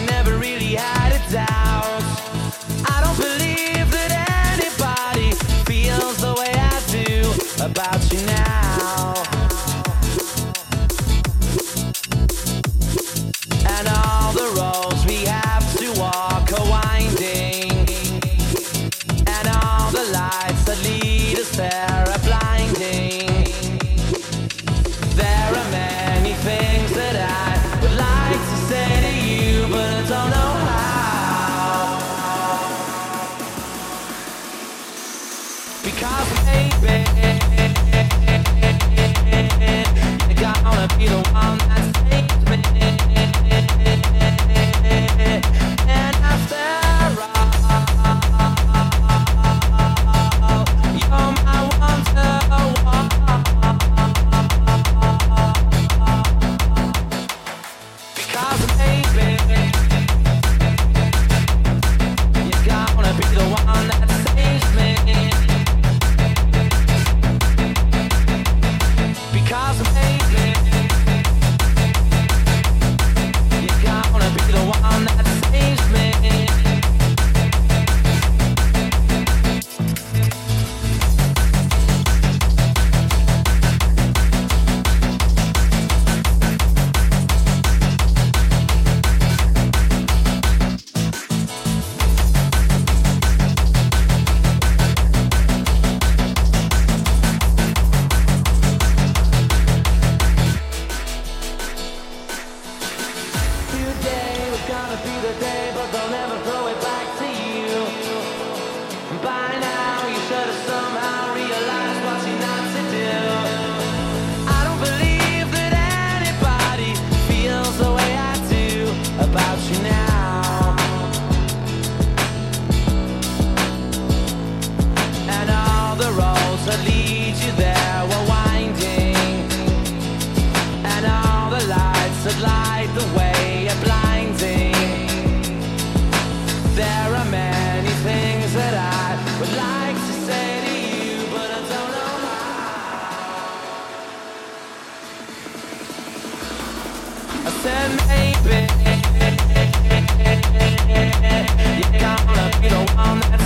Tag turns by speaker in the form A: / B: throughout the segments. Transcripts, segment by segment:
A: never really had a doubt. I don't believe that anybody feels the way I do about you now. And all the roads we have to walk are winding. And all the lights that lead Maybe. You're gonna be the one
B: that's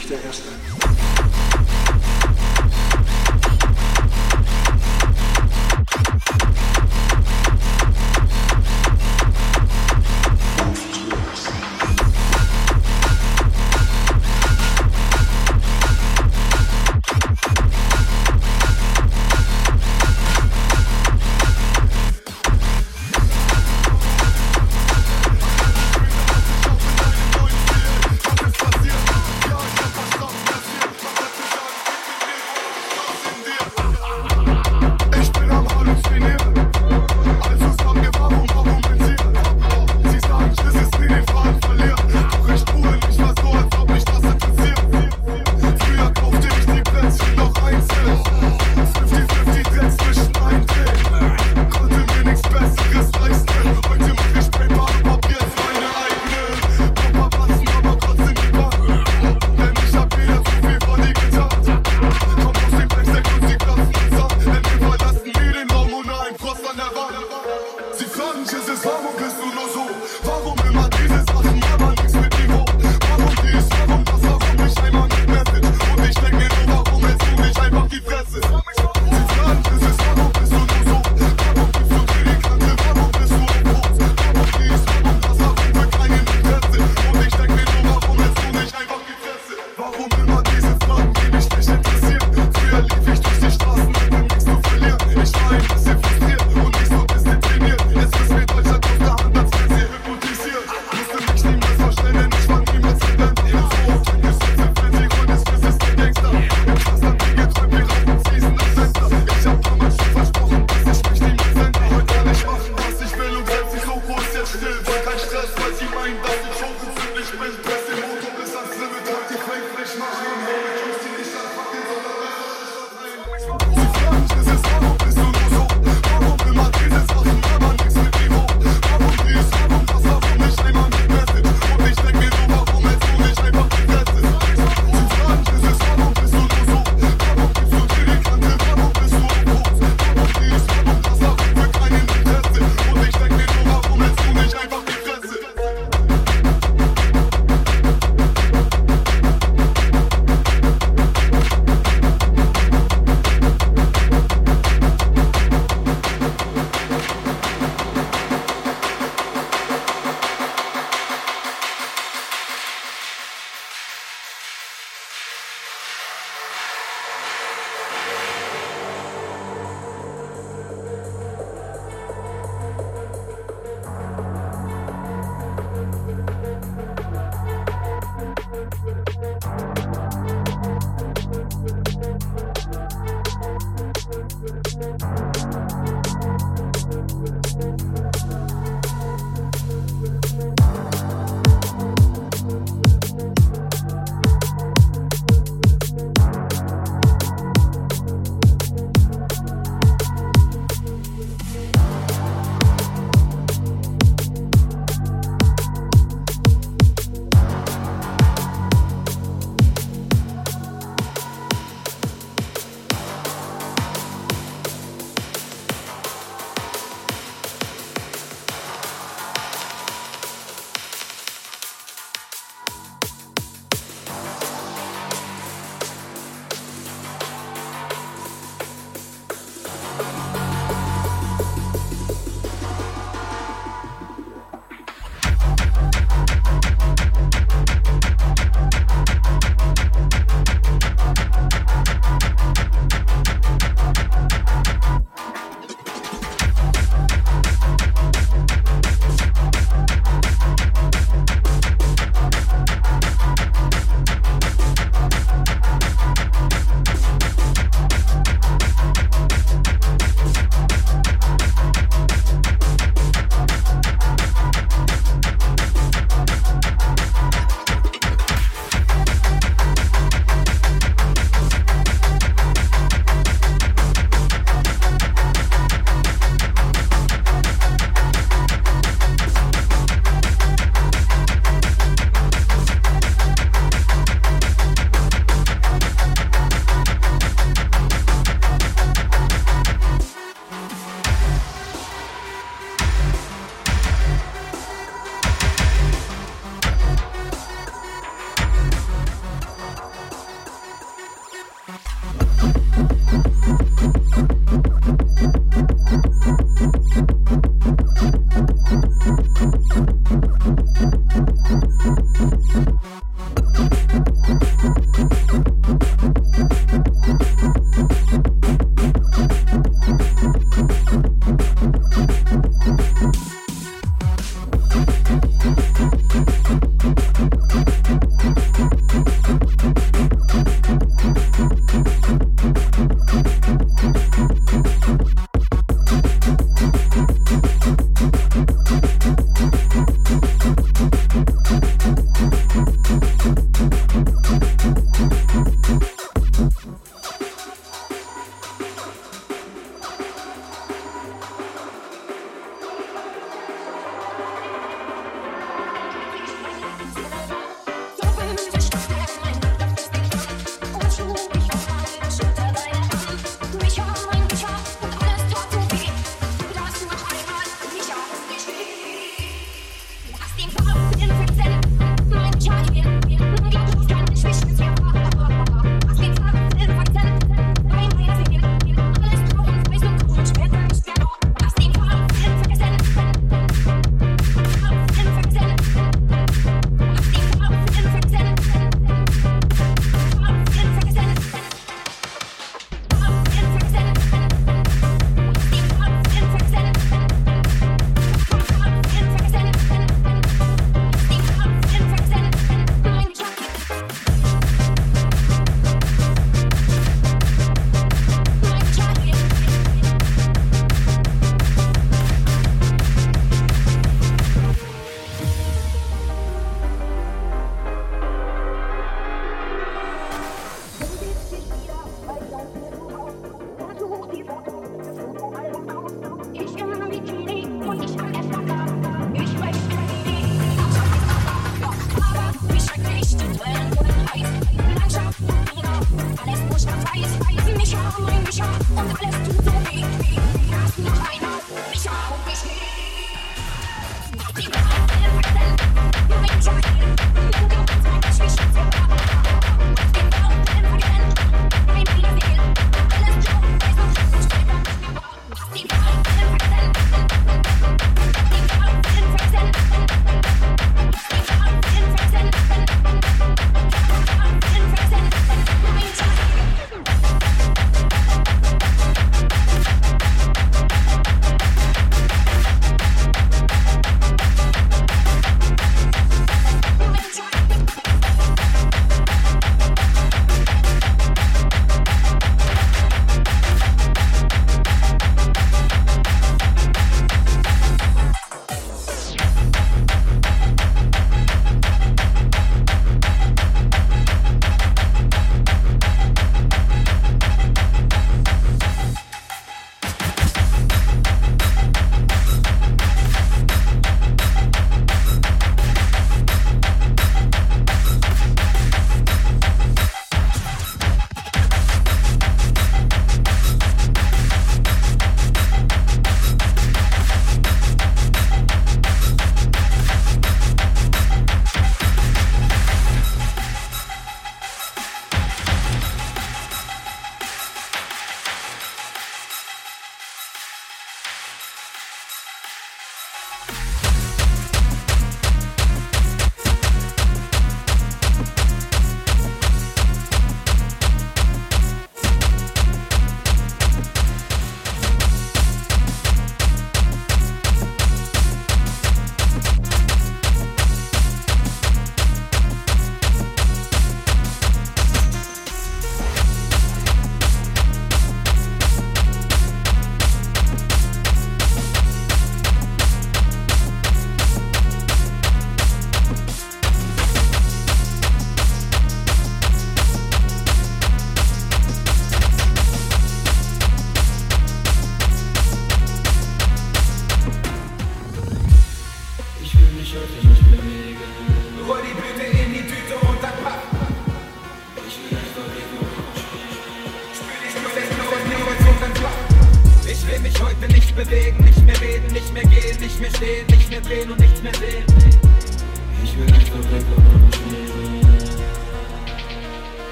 B: nicht der
A: Erste.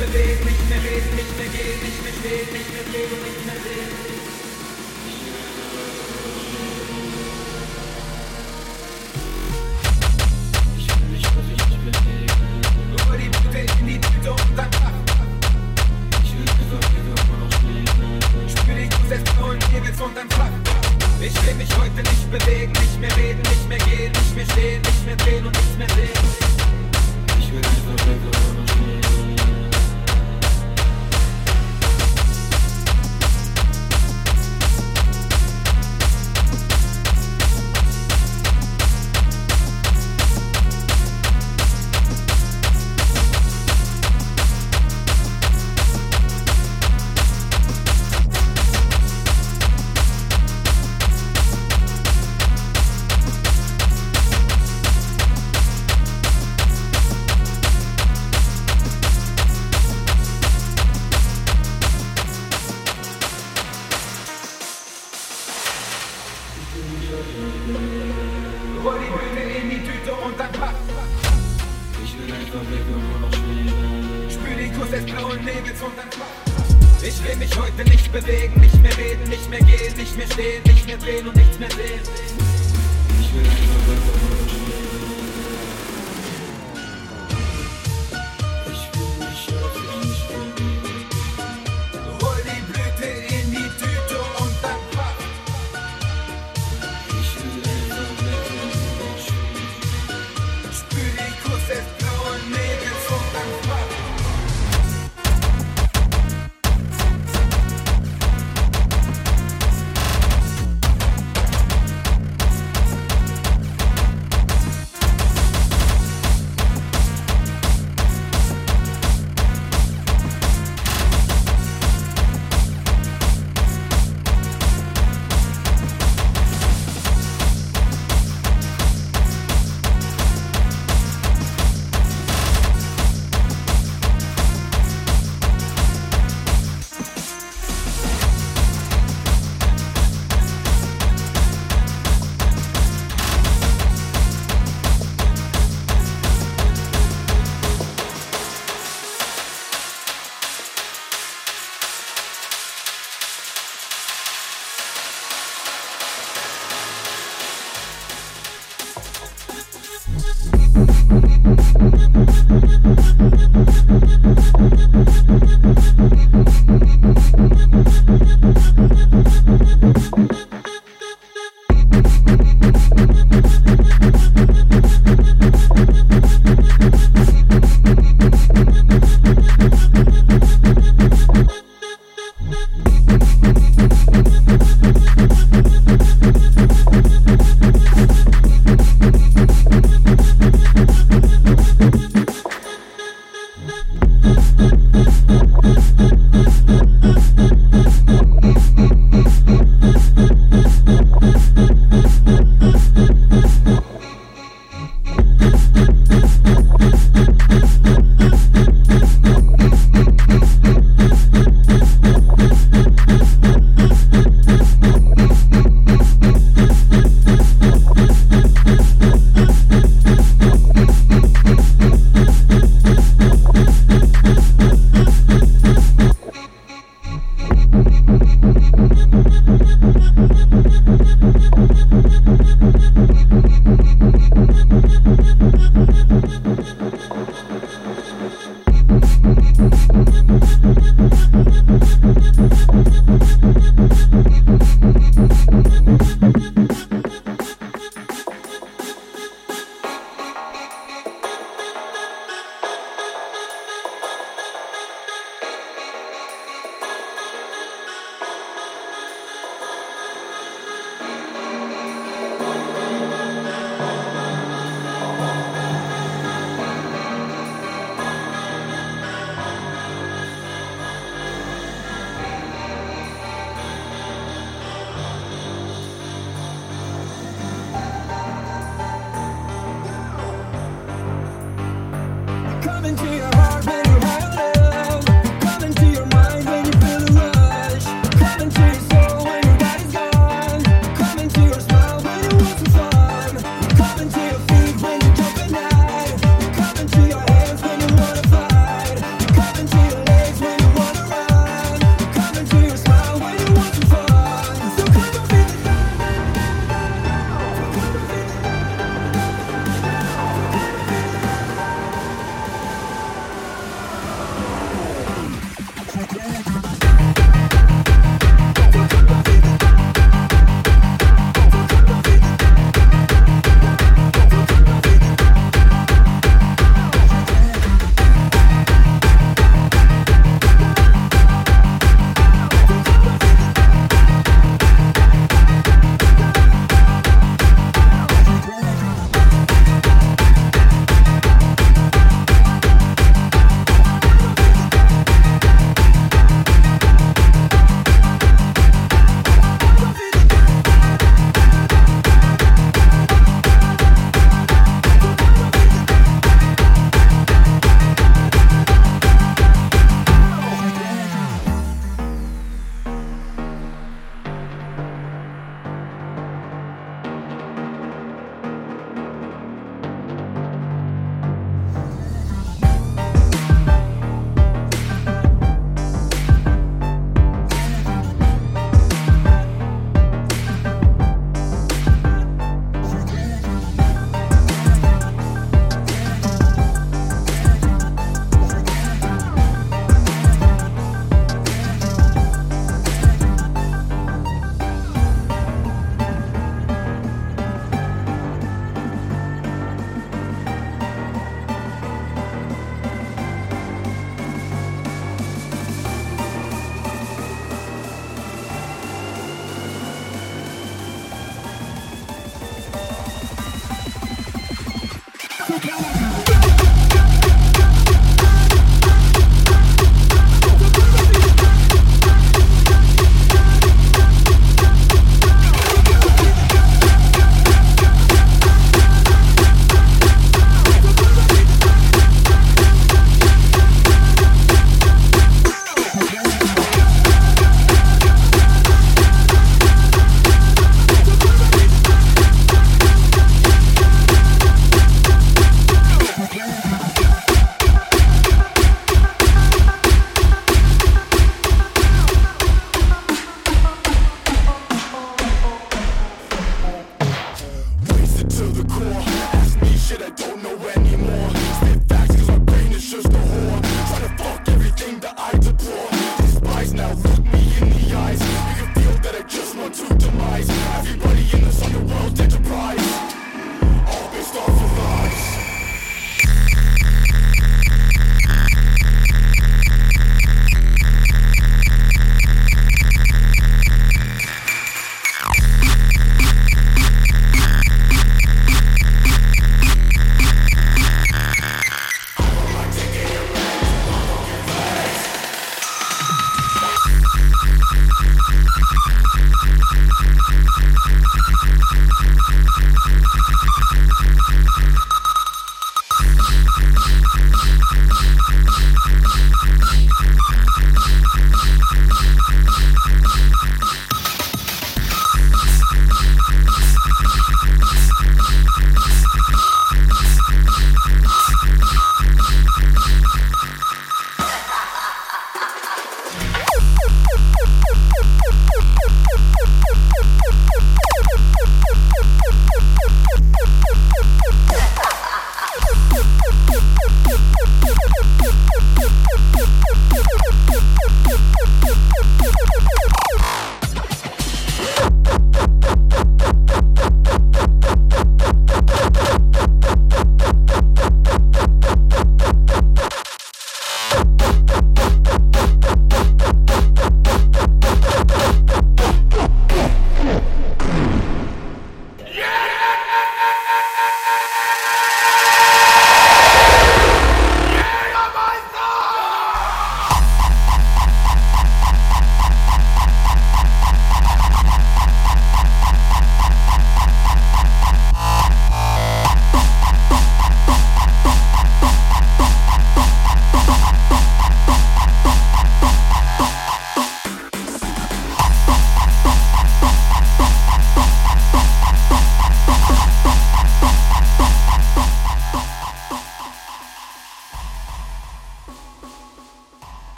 A: bewegen, nicht mehr reden, nicht mehr gehen, nicht mehr stehen, nicht mehr leben, nicht mehr sehen.